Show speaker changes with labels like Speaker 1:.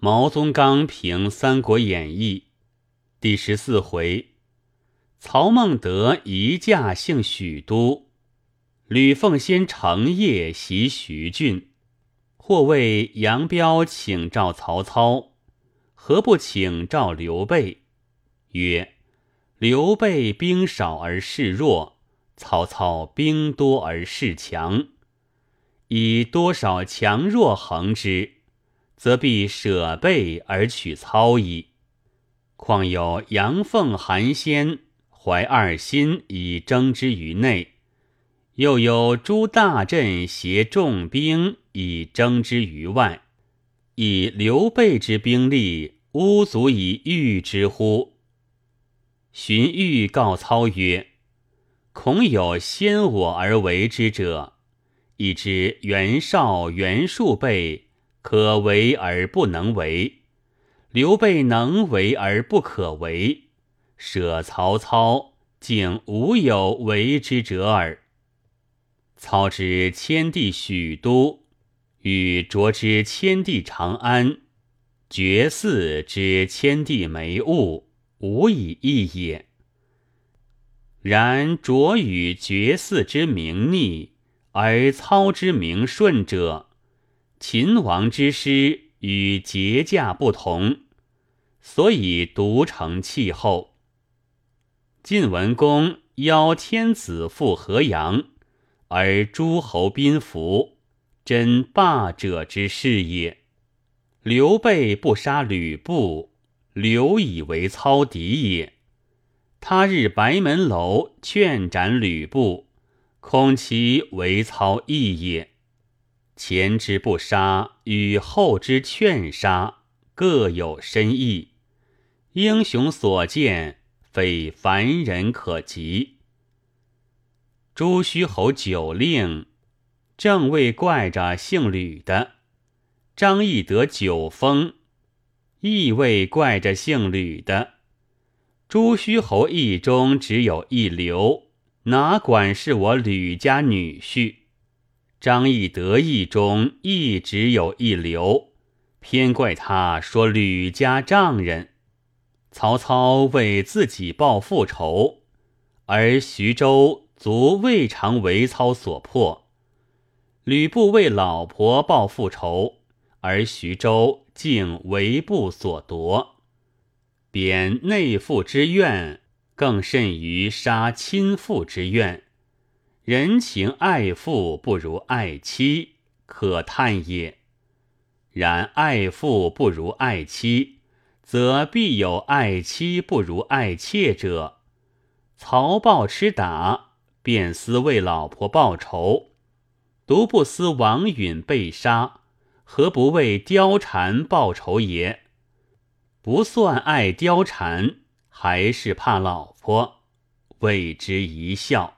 Speaker 1: 毛宗刚评《三国演义》第十四回：曹孟德移驾幸许都，吕奉先乘夜袭徐郡。或谓杨彪请召曹操，何不请召刘备？曰：刘备兵少而势弱，曹操兵多而势强，以多少强弱衡之。则必舍备而取操矣。况有杨奉、韩先怀二心以征之于内，又有诸大阵携重兵以征之于外，以刘备之兵力，吾足以御之乎？荀彧告操曰：“恐有先我而为之者，亦知袁绍、袁术备。”可为而不能为，刘备能为而不可为，舍曹操竟无有为之者耳。操之迁地许都，与卓之迁地长安，绝嗣之迁地眉物，无以异也。然卓与绝嗣之名逆，而操之名顺者。秦王之师与节驾不同，所以独成气候。晋文公邀天子赴河阳，而诸侯宾服，真霸者之事也。刘备不杀吕布，刘以为操敌也。他日白门楼劝斩吕布，恐其为操义也。前之不杀与后之劝杀各有深意，英雄所见非凡人可及。朱虚侯酒令正为怪着姓吕的，张翼德酒封，亦为怪着姓吕的。朱虚侯意中只有一刘，哪管是我吕家女婿？张翼得意中亦只有一流，偏怪他说吕家丈人。曹操为自己报复仇，而徐州足未尝为操所破；吕布为老婆报复仇，而徐州竟为布所夺。贬内父之怨，更甚于杀亲父之怨。人情爱父不如爱妻，可叹也。然爱父不如爱妻，则必有爱妻不如爱妾者。曹豹吃打，便思为老婆报仇；独不思王允被杀，何不为貂蝉报仇也？不算爱貂蝉，还是怕老婆，为之一笑。